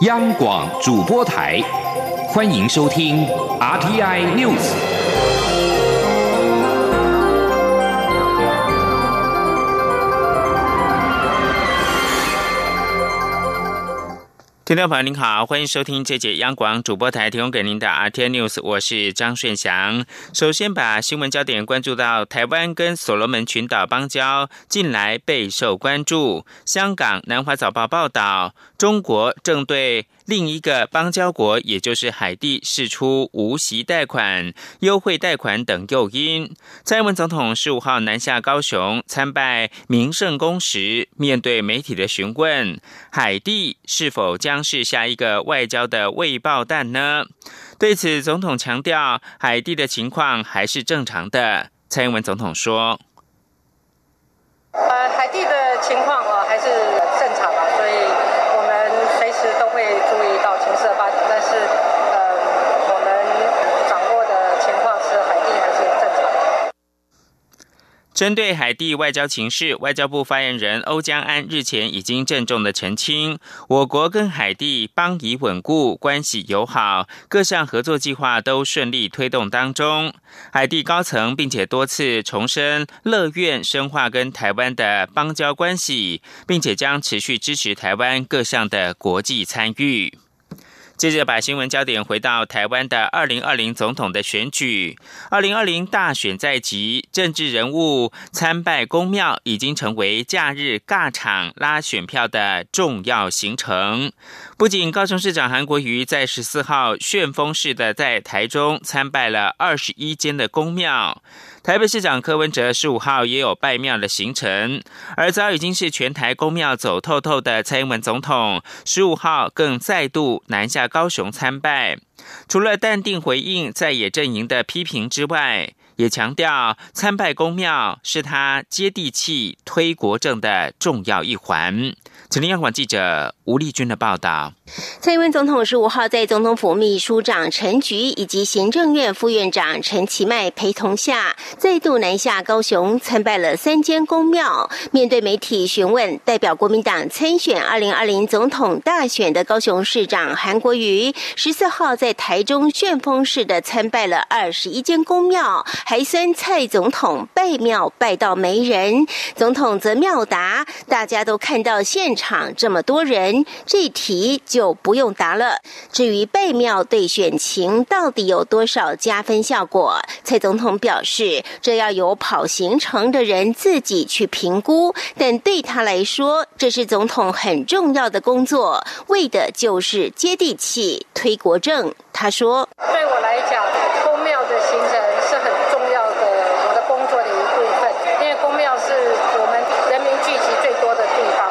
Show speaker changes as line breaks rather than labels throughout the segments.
央广主播台，欢迎收听 RTI News。
听众朋友您好，欢迎收听这节央广主播台提供给您的 RTI News，我是张顺祥。首先把新闻焦点关注到台湾跟所罗门群岛邦交，近来备受关注。香港南华早报报道，中国正对。另一个邦交国，也就是海地，释出无息贷款、优惠贷款等诱因。蔡英文总统十五号南下高雄参拜明圣宫时，面对媒体的询问，海地是否将是下一个外交的未爆弹呢？对此，总统强调，海地的情况还是正常的。蔡英文总统说：“
呃，海地的情况啊，还是正常的，”发展，但是，呃，我们掌握的情况是海地还是正常。
针对海地外交情势，外交部发言人欧江安日前已经郑重的澄清，我国跟海地邦谊稳固，关系友好，各项合作计划都顺利推动当中。海地高层并且多次重申乐愿深化跟台湾的邦交关系，并且将持续支持台湾各项的国际参与。接着把新闻焦点回到台湾的二零二零总统的选举。二零二零大选在即，政治人物参拜公庙已经成为假日尬场拉选票的重要行程。不仅高雄市长韩国瑜在十四号旋风式的在台中参拜了二十一间的公庙。台北市长柯文哲十五号也有拜庙的行程，而早已经是全台公庙走透透的蔡英文总统，十五号更再度南下高雄参拜。除了淡定回应在野阵营的批评之外，也强调参拜公庙是他接地气、推国政的重要一环。请听央广记者吴丽君的报道。
蔡英文总统十五号在总统府秘书长陈菊以及行政院副院长陈其迈陪同下，再度南下高雄参拜了三间公庙。面对媒体询问，代表国民党参选二零二零总统大选的高雄市长韩国瑜，十四号在台中旋风式的参拜了二十一间公庙，还酸蔡总统拜庙拜到没人。总统则妙答：大家都看到现场这么多人，这题就。就不用答了。至于被庙对选情到底有多少加分效果，蔡总统表示，这要由跑行程的人自己去评估。但对他来说，这是总统很重要的工作，为的就是接地气、推国政。他说：“
对我来讲，公庙的行程是很重要的，我的工作的一部分，因为公庙是我们人民聚集最多的地方。”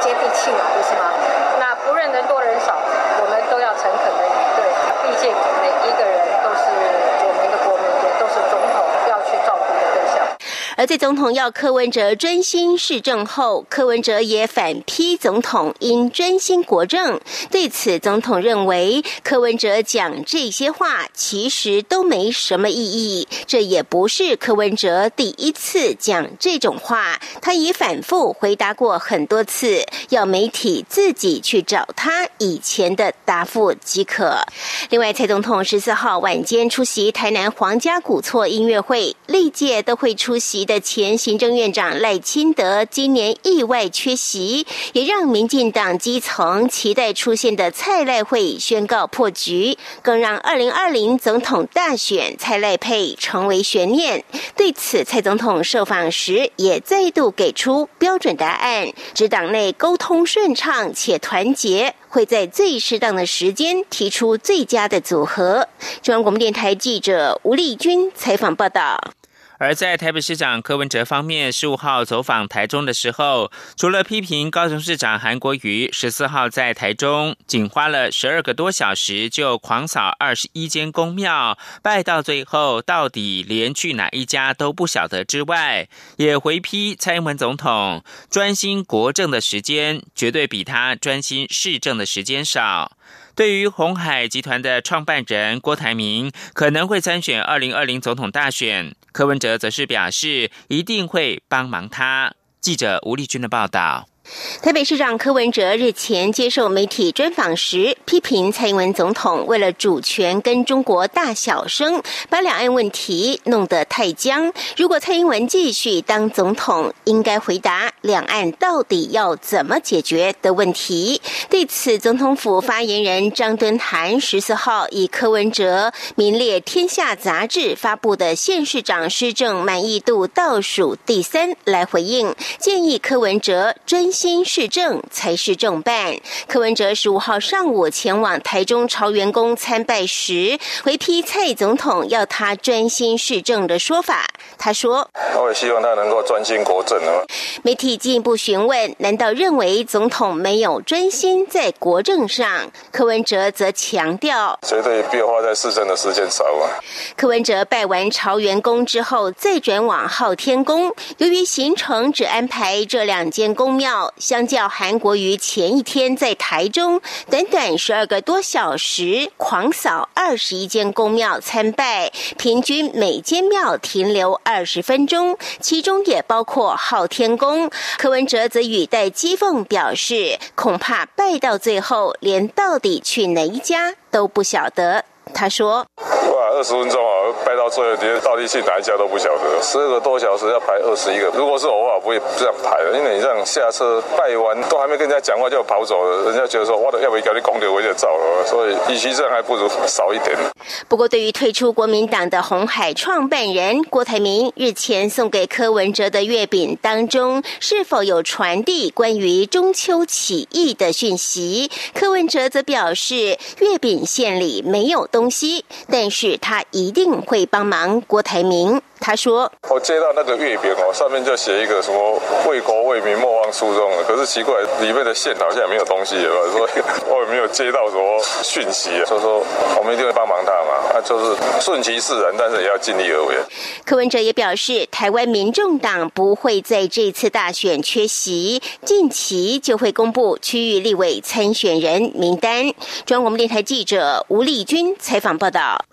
接地气嘛，不是吗？那不论人多人少，我们都要诚恳的以对。毕竟每一个人都是我们的国民，也都是总统要去照顾的对象。
在总统要柯文哲专心市政后，柯文哲也反批总统应专心国政。对此，总统认为柯文哲讲这些话其实都没什么意义，这也不是柯文哲第一次讲这种话，他已反复回答过很多次，要媒体自己去找他以前的答复即可。另外，蔡总统十四号晚间出席台南皇家古厝音乐会，历届都会出席。的前行政院长赖清德今年意外缺席，也让民进党基层期待出现的蔡赖会宣告破局，更让二零二零总统大选蔡赖配成为悬念。对此，蔡总统受访时也再度给出标准答案：，指党内沟通顺畅且团结，会在最适当的时间提出最佳的组合。中央广播电台记者吴丽君采访报道。
而在台北市长柯文哲方面，十五号走访台中的时候，除了批评高雄市长韩国瑜十四号在台中仅花了十二个多小时就狂扫二十一间公庙，拜到最后到底连去哪一家都不晓得之外，也回批蔡英文总统专心国政的时间绝对比他专心市政的时间少。对于红海集团的创办人郭台铭可能会参选二零二零总统大选，柯文哲则是表示一定会帮忙他。记者吴丽君的报道。
台北市长柯文哲日前接受媒体专访时，批评蔡英文总统为了主权跟中国大小声，把两岸问题弄得太僵。如果蔡英文继续当总统，应该回答两岸到底要怎么解决的问题。对此，总统府发言人张敦涵十四号以柯文哲名列《天下》杂志发布的县市长施政满意度倒数第三来回应，建议柯文哲真。新市政才是正办。柯文哲十五号上午前往台中朝元宫参拜时，回批蔡总统要他专心市政的说法。他说：“
我也希望他能够专心国政啊。”
媒体进一步询问：“难道认为总统没有专心在国政上？”柯文哲则强调：“
绝对必花在市政的时间少啊。”
柯文哲拜完朝元宫之后，再转往昊天宫。由于行程只安排这两间宫庙。相较韩国瑜前一天在台中短短十二个多小时狂扫二十一间公庙参拜，平均每间庙停留二十分钟，其中也包括昊天宫。柯文哲则语带讥讽表示，恐怕拜到最后，连到底去哪一家都不晓得。他说：“
哇，二十分钟啊，拜到最后，连到底去哪一家都不晓得。十二个多小时要排二十一个，如果是偶尔，不会这样排的。因为你这样下车拜完，都还没跟人家讲话就跑走了，人家觉得说，我要不要给你公牛我就走了。所以，与其这样，还不如少一点。”
不过，对于退出国民党的红海创办人郭台铭日前送给柯文哲的月饼当中，是否有传递关于中秋起义的讯息？柯文哲则表示，月饼馅里没有东西，但是他一定会帮忙郭台铭。他说：“
我接到那个月饼哦，上面就写一个什么为国为民莫忘初衷的，可是奇怪，里面的馅好像也没有东西，所以 我也没有接到什么讯息，所以说我们一定会帮忙他嘛，那就是顺其自然，但是也要尽力而为。”
柯文哲也表示，台湾民众党不会在这次大选缺席，近期就会公布区域立委参选人名单。中央广播电台记者吴丽君采访报道。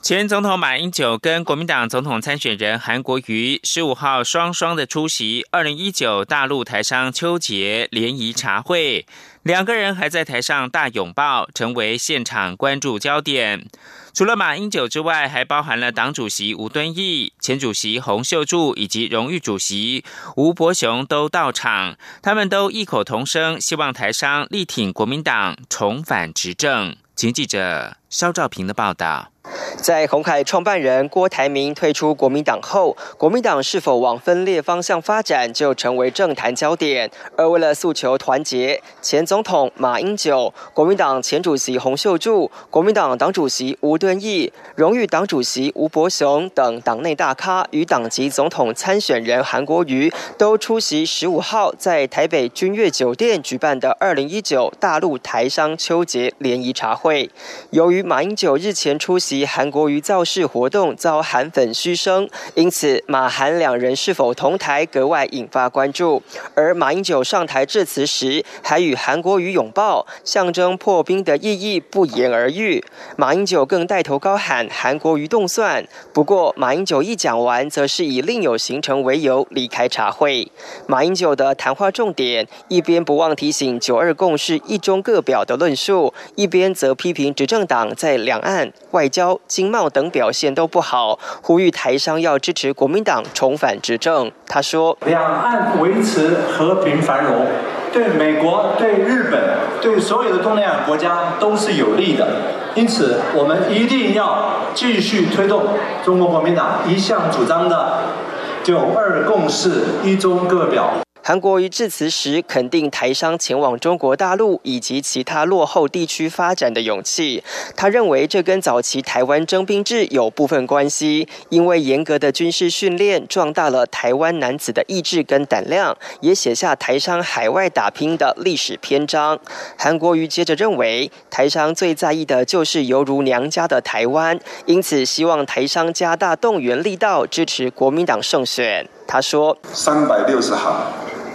前总统马英九跟国民党总统参选人韩国瑜十五号双双的出席二零一九大陆台商秋节联谊茶会，两个人还在台上大拥抱，成为现场关注焦点。除了马英九之外，还包含了党主席吴敦义、前主席洪秀柱以及荣誉主席吴伯雄都到场，他们都异口同声希望台商力挺国民党重返执政。请记者肖兆平的报道。
在鸿海创办人郭台铭退出国民党后，国民党是否往分裂方向发展，就成为政坛焦点。而为了诉求团结，前总统马英九、国民党前主席洪秀柱、国民党党主席吴敦义、荣誉党主席吴伯雄等党内大咖与党籍总统参选人韩国瑜都出席十五号在台北君悦酒店举办的二零一九大陆台商秋节联谊茶会。由于马英九日前出席。韩国瑜造势活动遭韩粉嘘声，因此马韩两人是否同台格外引发关注。而马英九上台致辞时，还与韩国瑜拥抱，象征破冰的意义不言而喻。马英九更带头高喊韩国瑜动算。不过马英九一讲完，则是以另有行程为由离开茶会。马英九的谈话重点，一边不忘提醒“九二共识”一中各表的论述，一边则批评执政党在两岸外交。经贸等表现都不好，呼吁台商要支持国民党重返执政。他说：“
两岸维持和平繁荣，对美国、对日本、对所有的东南亚国家都是有利的。因此，我们一定要继续推动中国国民党一向主张的‘九二共识’一中各表。”
韩国瑜致辞时肯定台商前往中国大陆以及其他落后地区发展的勇气。他认为这跟早期台湾征兵制有部分关系，因为严格的军事训练壮大了台湾男子的意志跟胆量，也写下台商海外打拼的历史篇章。韩国瑜接着认为，台商最在意的就是犹如娘家的台湾，因此希望台商加大动员力道，支持国民党胜选。他说：“
三百六十行。”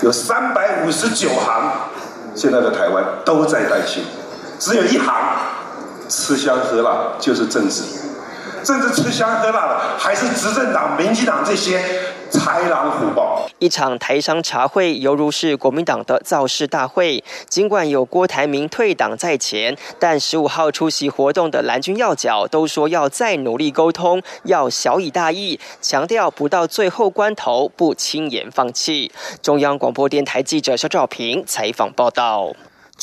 有三百五十九行，现在的台湾都在担心，只有一行：吃香喝辣就是政治。政治吃香喝辣的还是执政党、民进党这些。豺狼虎豹，
一场台商茶会犹如是国民党的造势大会。尽管有郭台铭退党在前，但十五号出席活动的蓝军要角都说要再努力沟通，要小以大义，强调不到最后关头不轻言放弃。中央广播电台记者肖兆平采访报道。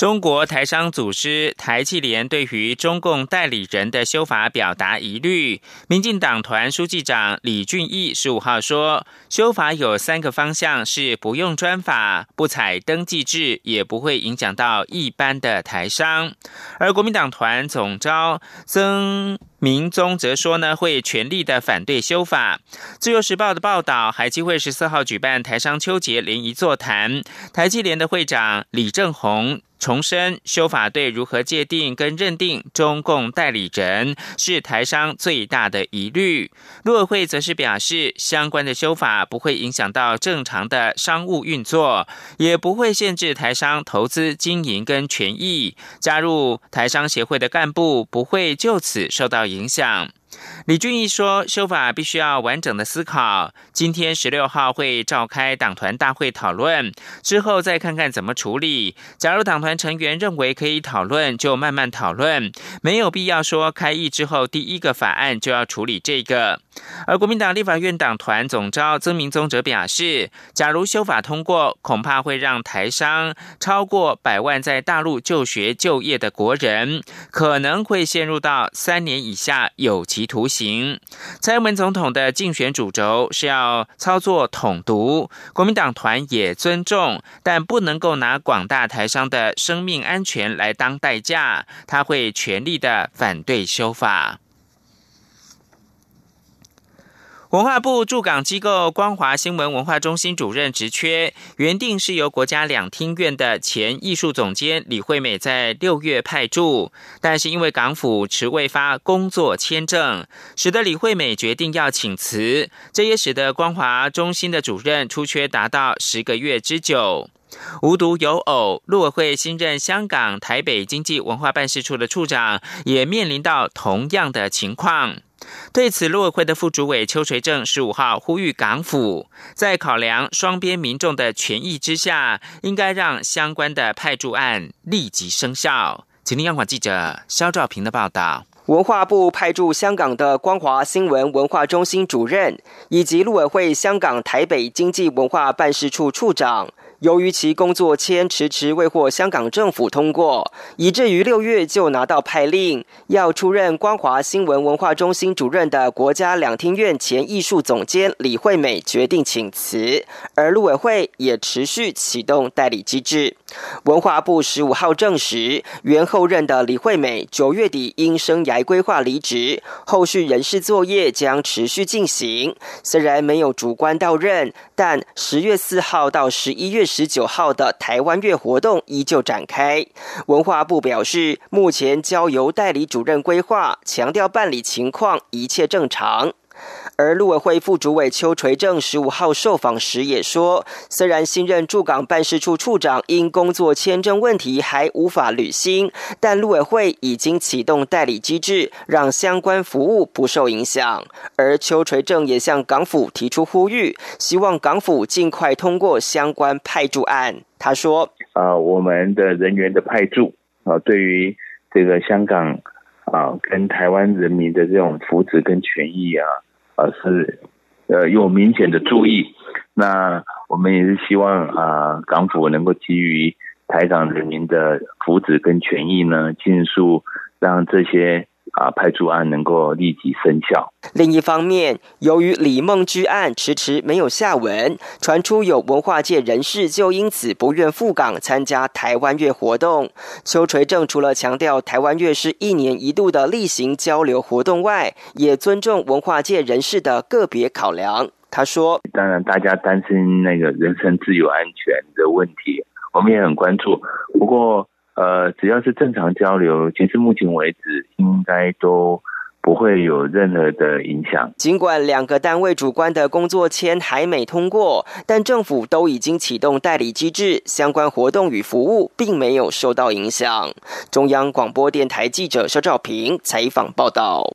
中国台商组织台企联对于中共代理人的修法表达疑虑。民进党团书记长李俊毅十五号说，修法有三个方向：是不用专法、不采登记制，也不会影响到一般的台商。而国民党团总召曾。明宗则说呢，会全力的反对修法。自由时报的报道，海基会十四号举办台商秋节联谊座谈，台企联的会长李正宏重申，修法对如何界定跟认定中共代理人是台商最大的疑虑。陆委会则是表示，相关的修法不会影响到正常的商务运作，也不会限制台商投资经营跟权益。加入台商协会的干部不会就此受到。影响。李俊义说：“修法必须要完整的思考。今天十六号会召开党团大会讨论，之后再看看怎么处理。假如党团成员认为可以讨论，就慢慢讨论，没有必要说开议之后第一个法案就要处理这个。”而国民党立法院党团总召曾明宗则表示：“假如修法通过，恐怕会让台商超过百万在大陆就学就业的国人，可能会陷入到三年以下有期。”徒刑，蔡英文总统的竞选主轴是要操作统独，国民党团也尊重，但不能够拿广大台商的生命安全来当代价，他会全力的反对修法。文化部驻港机构光华新闻文化中心主任职缺，原定是由国家两厅院的前艺术总监李惠美在六月派驻，但是因为港府迟未发工作签证，使得李惠美决定要请辞，这也使得光华中心的主任出缺达到十个月之久。无独有偶，陆委会新任香港台北经济文化办事处的处长也面临到同样的情况。对此，陆委会的副主委邱垂正十五号呼吁港府，在考量双边民众的权益之下，应该让相关的派驻案立即生效。请听央广记者肖兆平的报道。
文化部派驻香港的光华新闻文化中心主任，以及陆委会香港台北经济文化办事处处长。由于其工作签迟迟未获香港政府通过，以至于六月就拿到派令，要出任光华新闻文化中心主任的国家两厅院前艺术总监李惠美决定请辞，而陆委会也持续启动代理机制。文化部十五号证实，原后任的李惠美九月底因生涯规划离职，后续人事作业将持续进行。虽然没有主官到任，但十月四号到十一月。十九号的台湾月活动依旧展开。文化部表示，目前交由代理主任规划，强调办理情况一切正常。而陆委会副主委邱垂正十五号受访时也说，虽然新任驻港办事处处长因工作签证问题还无法履新，但陆委会已经启动代理机制，让相关服务不受影响。而邱垂正也向港府提出呼吁，希望港府尽快通过相关派驻案。他说：“啊，我们的人员的派驻啊，对于这个香港啊，跟台湾人民的这种福祉跟权益啊。”呃是，呃，有明显的注意。那我们也是希望啊，港府能够基于台港人民的福祉跟权益呢，尽速让这些。啊，派驻案能够立即生效。另一方面，由于李梦之案迟迟没有下文，传出有文化界人士就因此不愿赴港参加台湾月活动。邱垂正除了强调台湾月是一年一度的例行交流活动外，也尊重文化界人士的个别考量。他说：“当然，大家担心那个人身自由安全的问题，我们也很关注。不过。”呃，只要是正常交流，其实目前为止应该都不
会有任何的影响。
尽管两个单位主观的工作签还没通过，但政府都已经启动代理机制，相关活动与服务并没有受到影响。中央广播电台记者肖兆平采访报道。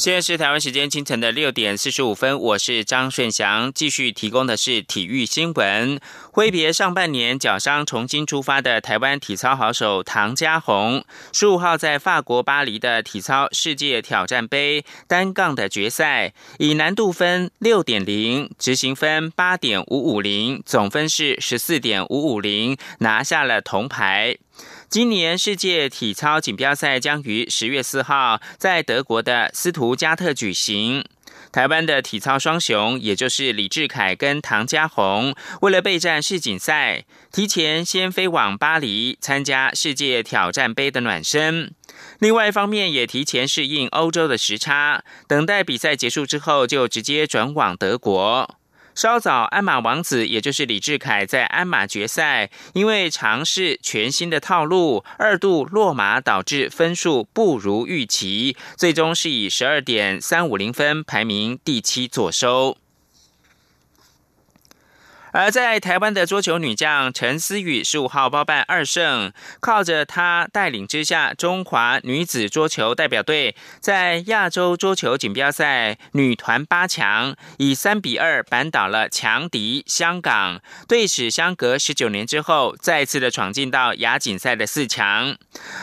现在是台湾时间清晨的六点四十五分，我是张顺祥，继续提供的是体育新闻。挥别上半年脚伤重新出发的台湾体操好手唐家红，十五号在法国巴黎的体操世界挑战杯单杠的决赛，以难度分六点零、执行分八点五五零，总分是十四点五五零，拿下了铜牌。今年世界体操锦标赛将于十月四号在德国的斯图加特举行。台湾的体操双雄，也就是李志凯跟唐家宏，为了备战世锦赛，提前先飞往巴黎参加世界挑战杯的暖身。另外一方面，也提前适应欧洲的时差，等待比赛结束之后，就直接转往德国。稍早，鞍马王子也就是李志凯在鞍马决赛，因为尝试全新的套路，二度落马，导致分数不如预期，最终是以十二点三五零分排名第七左收。而在台湾的桌球女将陈思雨十五号包办二胜，靠着她带领之下，中华女子桌球代表队在亚洲桌球锦标赛女团八强，以三比二扳倒了强敌香港，队史相隔十九年之后，再次的闯进到亚锦赛的四强。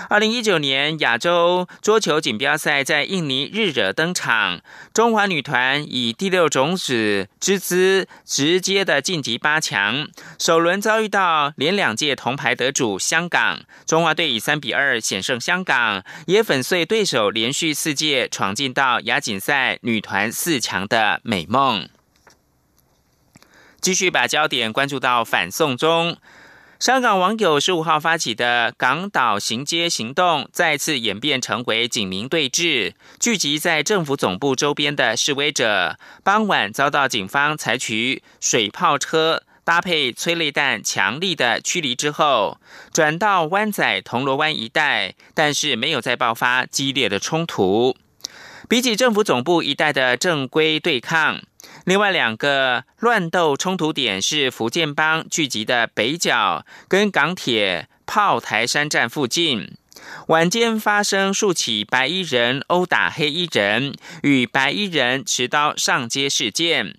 二零一九年亚洲桌球锦标赛在印尼日惹登场，中华女团以第六种子之姿直接的晋级。八强首轮遭遇到连两届铜牌得主香港，中华队以三比二险胜香港，也粉碎对手连续四届闯进到亚锦赛女团四强的美梦。继续把焦点关注到反送中。香港网友十五号发起的港岛行街行动，再次演变成为警民对峙。聚集在政府总部周边的示威者，傍晚遭到警方采取水炮车搭配催泪弹强力的驱离之后，转到湾仔铜锣湾一带，但是没有再爆发激烈的冲突。比起政府总部一带的正规对抗。另外两个乱斗冲突点是福建帮聚集的北角跟港铁炮台山站附近，晚间发生数起白衣人殴打黑衣人与白衣人持刀上街事件，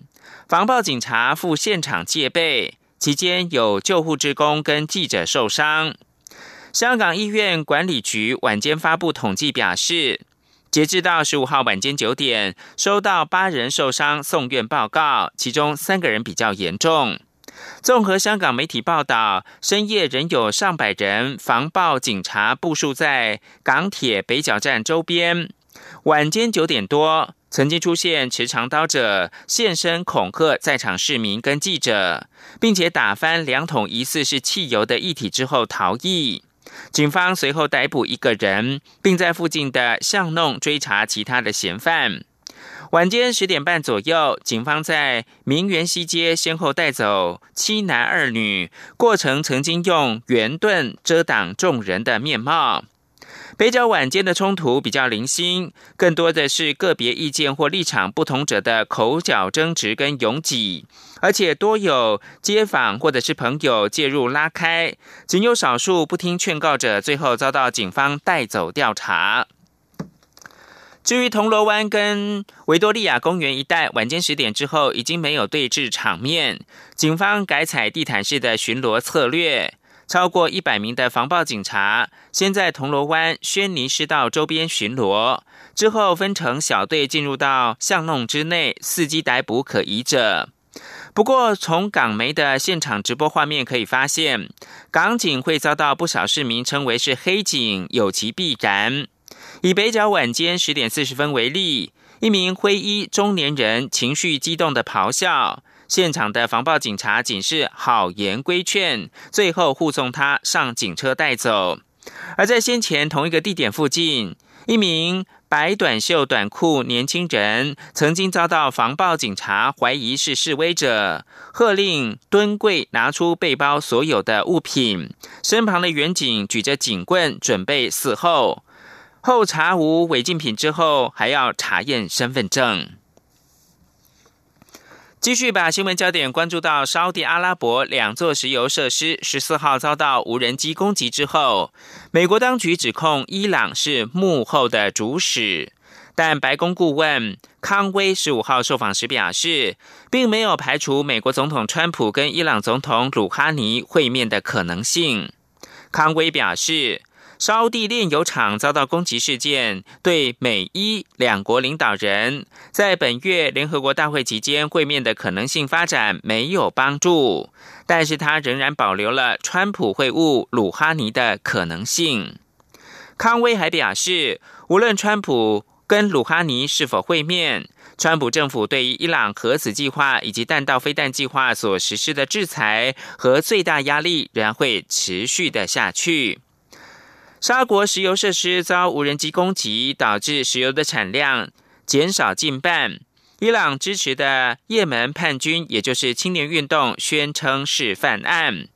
防暴警察赴现场戒备，期间有救护职工跟记者受伤。香港医院管理局晚间发布统计表示。截至到十五号晚间九点，收到八人受伤送院报告，其中三个人比较严重。综合香港媒体报道，深夜仍有上百人防暴警察部署在港铁北角站周边。晚间九点多，曾经出现持长刀者现身恐吓在场市民跟记者，并且打翻两桶疑似是汽油的液体之后逃逸。警方随后逮捕一个人，并在附近的巷弄追查其他的嫌犯。晚间十点半左右，警方在明园西街先后带走七男二女，过程曾经用圆盾遮挡众人的面貌。北角晚间的冲突比较零星，更多的是个别意见或立场不同者的口角争执跟拥挤。而且多有街坊或者是朋友介入拉开，仅有少数不听劝告者，最后遭到警方带走调查。至于铜锣湾跟维多利亚公园一带，晚间十点之后已经没有对峙场面，警方改采地毯式的巡逻策略，超过一百名的防暴警察先在铜锣湾轩尼诗道周边巡逻，之后分成小队进入到巷弄之内，伺机逮捕可疑者。不过，从港媒的现场直播画面可以发现，港警会遭到不少市民称为是黑警，有其必然。以北角晚间十点四十分为例，一名灰衣中年人情绪激动的咆哮，现场的防暴警察仅是好言规劝，最后护送他上警车带走。而在先前同一个地点附近，一名白短袖短裤年轻人曾经遭到防暴警察怀疑是示威者，喝令蹲跪拿出背包所有的物品，身旁的远警举着警棍准备伺候。后查无违禁品之后，还要查验身份证。继续把新闻焦点关注到沙地阿拉伯两座石油设施十四号遭到无人机攻击之后，美国当局指控伊朗是幕后的主使，但白宫顾问康威十五号受访时表示，并没有排除美国总统川普跟伊朗总统鲁哈尼会面的可能性。康威表示。沙地炼油厂遭到攻击事件，对美伊两国领导人在本月联合国大会期间会面的可能性发展没有帮助。但是他仍然保留了川普会晤鲁哈尼的可能性。康威还表示，无论川普跟鲁哈尼是否会面，川普政府对于伊朗核子计划以及弹道飞弹计划所实施的制裁和最大压力仍然会持续的下去。沙国石油设施遭无人机攻击，导致石油的产量减少近半。伊朗支持的也门叛军，也就是青年运动，宣称是犯案。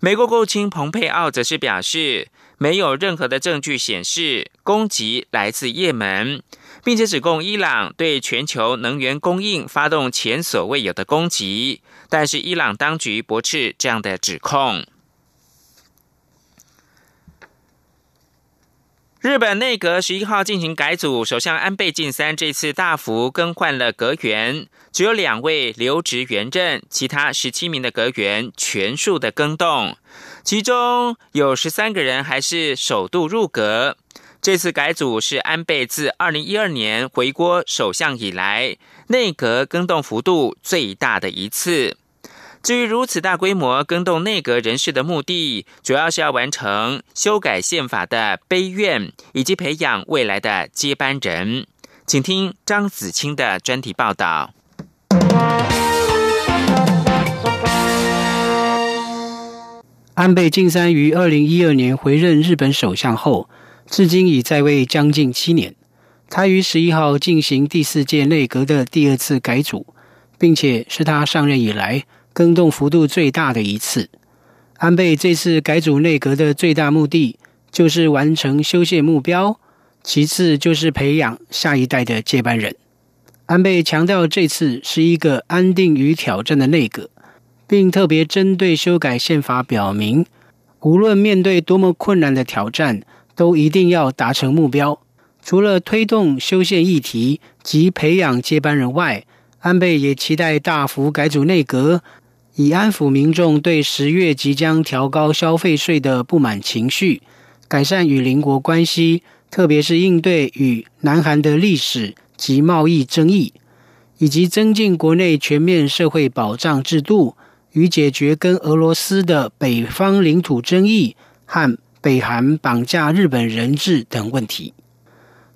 美国国务卿蓬佩奥则是表示，没有任何的证据显示攻击来自也门，并且指控伊朗对全球能源供应发动前所未有的攻击。但是伊朗当局驳斥这样的指控。日本内阁十一号进行改组，首相安倍晋三这次大幅更换了阁员，只有两位留职原任，其他十七名的阁员全数的更动，其中有十三个人还是首度入阁。这次改组是安倍自二零一二年回国首相以来内阁更动幅度最大的一次。至于如此大规模更动内阁人士的目的，主要是要完成修改宪法的悲愿，以及培养未来的接班人。请听张子清的专题报道。
安倍晋三于二零一二年回任日本首相后，至今已在位将近七年。他于十一号进行第四届内阁的第二次改组，并且是他上任以来。更动幅度最大的一次，安倍这次改组内阁的最大目的就是完成修宪目标，其次就是培养下一代的接班人。安倍强调，这次是一个安定与挑战的内阁，并特别针对修改宪法表明，无论面对多么困难的挑战，都一定要达成目标。除了推动修宪议题及培养接班人外，安倍也期待大幅改组内阁。以安抚民众对十月即将调高消费税的不满情绪，改善与邻国关系，特别是应对与南韩的历史及贸易争议，以及增进国内全面社会保障制度，与解决跟俄罗斯的北方领土争议和北韩绑架日本人质等问题。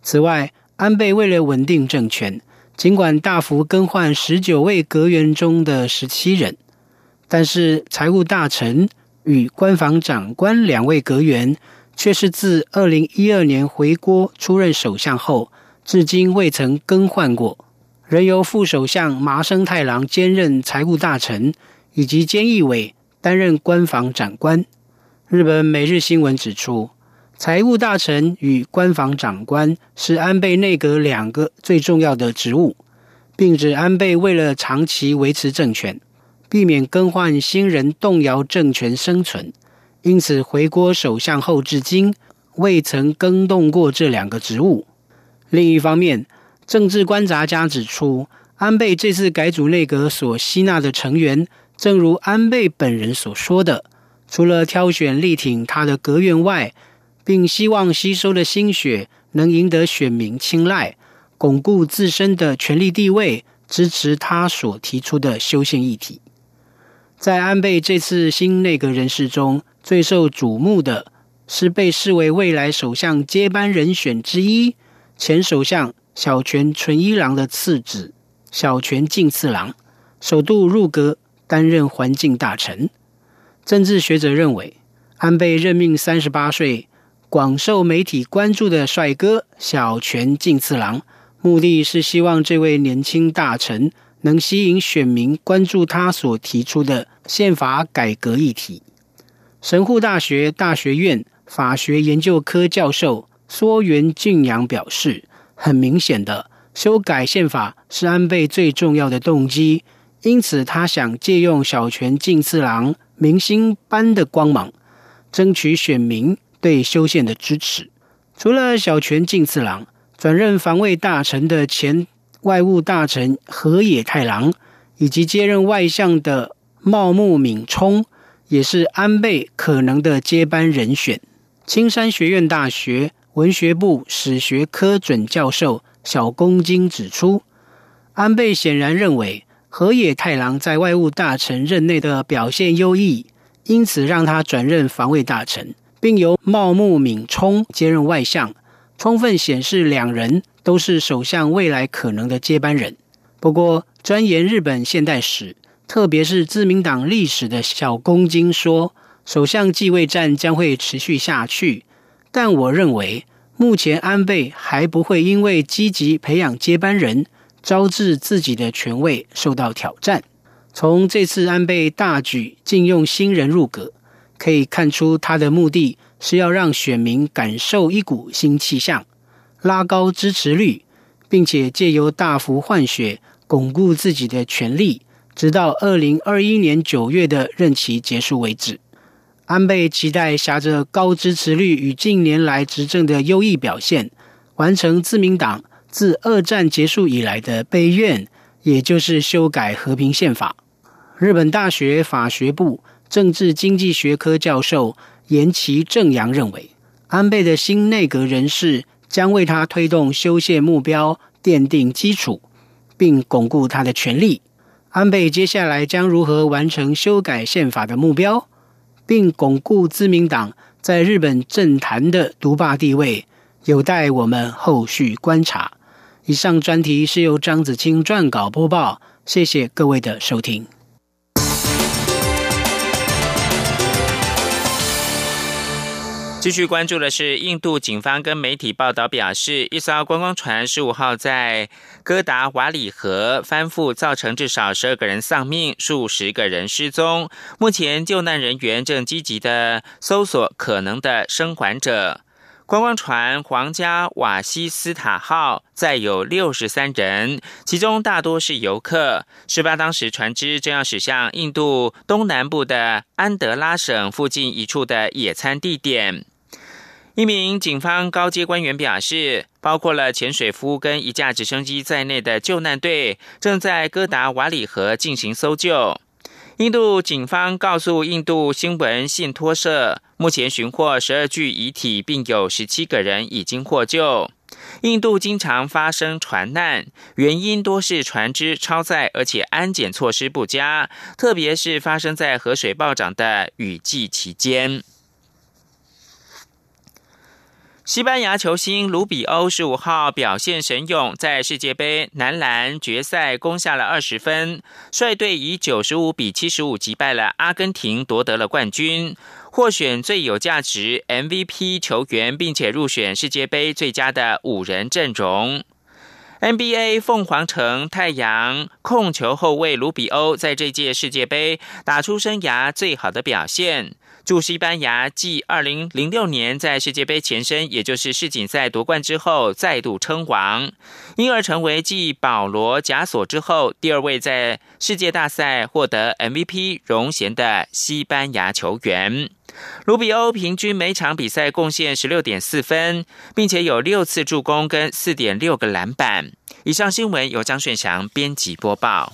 此外，安倍为了稳定政权，尽管大幅更换十九位阁员中的十七人。但是，财务大臣与官房长官两位阁员，却是自二零一二年回国出任首相后，至今未曾更换过，仍由副首相麻生太郎兼任财务大臣，以及菅义伟担任官房长官。日本每日新闻指出，财务大臣与官房长官是安倍内阁两个最重要的职务，并指安倍为了长期维持政权。避免更换新人动摇政权生存，因此回国首相后至今未曾更动过这两个职务。另一方面，政治观察家指出，安倍这次改组内阁所吸纳的成员，正如安倍本人所说的，除了挑选力挺他的阁员外，并希望吸收的心血能赢得选民青睐，巩固自身的权力地位，支持他所提出的修宪议题。在安倍这次新内阁人士中，最受瞩目的是被视为未来首相接班人选之一前首相小泉纯一郎的次子小泉进次郎。首度入阁担任环境大臣。政治学者认为，安倍任命三十八岁、广受媒体关注的帅哥小泉进次郎，目的是希望这位年轻大臣能吸引选民关注他所提出的宪法改革议题。神户大学大学院法学研究科教授梭原俊阳表示：“很明显的，修改宪法是安倍最重要的动机。”因此，他想借用小泉进次郎明星般的光芒，争取选民对修宪的支持。除了小泉进次郎，转任防卫大臣的前外务大臣河野太郎，以及接任外相的茂木敏充，也是安倍可能的接班人选。青山学院大学文学部史学科准教授小宫京指出，安倍显然认为。河野太郎在外务大臣任内的表现优异，因此让他转任防卫大臣，并由茂木敏充接任外相，充分显示两人都是首相未来可能的接班人。不过，钻研日本现代史，特别是自民党历史的小宫京说，首相继位战将会持续下去。但我认为，目前安倍还不会因为积极培养接班人。招致自己的权位受到挑战。从这次安倍大举禁用新人入阁，可以看出他的目的是要让选民感受一股新气象，拉高支持率，并且借由大幅换血巩固自己的权力，直到二零二一年九月的任期结束为止。安倍期待挟着高支持率与近年来执政的优异表现，完成自民党。自二战结束以来的悲愿，也就是修改和平宪法。日本大学法学部政治经济学科教授岩崎正阳认为，安倍的新内阁人士将为他推动修宪目标奠定基础，并巩固他的权力。安倍接下来将如何完成修改宪法的目标，并巩固自民党在日本政坛的独霸地位，有待我们后续观察。以上专题是由张子清撰稿播报，谢谢各位的收听。
继续关注的是，印度警方跟媒体报道表示，一艘观光船十五号在哥达瓦里河翻覆，造成至少十二个人丧命，数十个人失踪。目前救难人员正积极的搜索可能的生还者。观光船“皇家瓦西斯塔号”载有六十三人，其中大多是游客。事发当时，船只正要驶向印度东南部的安德拉省附近一处的野餐地点。一名警方高阶官员表示，包括了潜水夫跟一架直升机在内的救难队正在哥达瓦里河进行搜救。印度警方告诉印度新闻信托社，目前寻获十二具遗体，并有十七个人已经获救。印度经常发生船难，原因多是船只超载，而且安检措施不佳，特别是发生在河水暴涨的雨季期间。西班牙球星卢比欧十五号表现神勇，在世界杯男篮决赛攻下了二十分，率队以九十五比七十五击败了阿根廷，夺得了冠军，获选最有价值 MVP 球员，并且入选世界杯最佳的五人阵容。NBA 凤凰城太阳控球后卫卢比欧在这届世界杯打出生涯最好的表现。驻西班牙继二零零六年在世界杯前身，也就是世锦赛夺冠之后，再度称王，因而成为继保罗贾索之后第二位在世界大赛获得 MVP 荣衔的西班牙球员。卢比欧平均每场比赛贡献十六点四分，并且有六次助攻跟四点六个篮板。以上新闻由张顺祥编辑播报。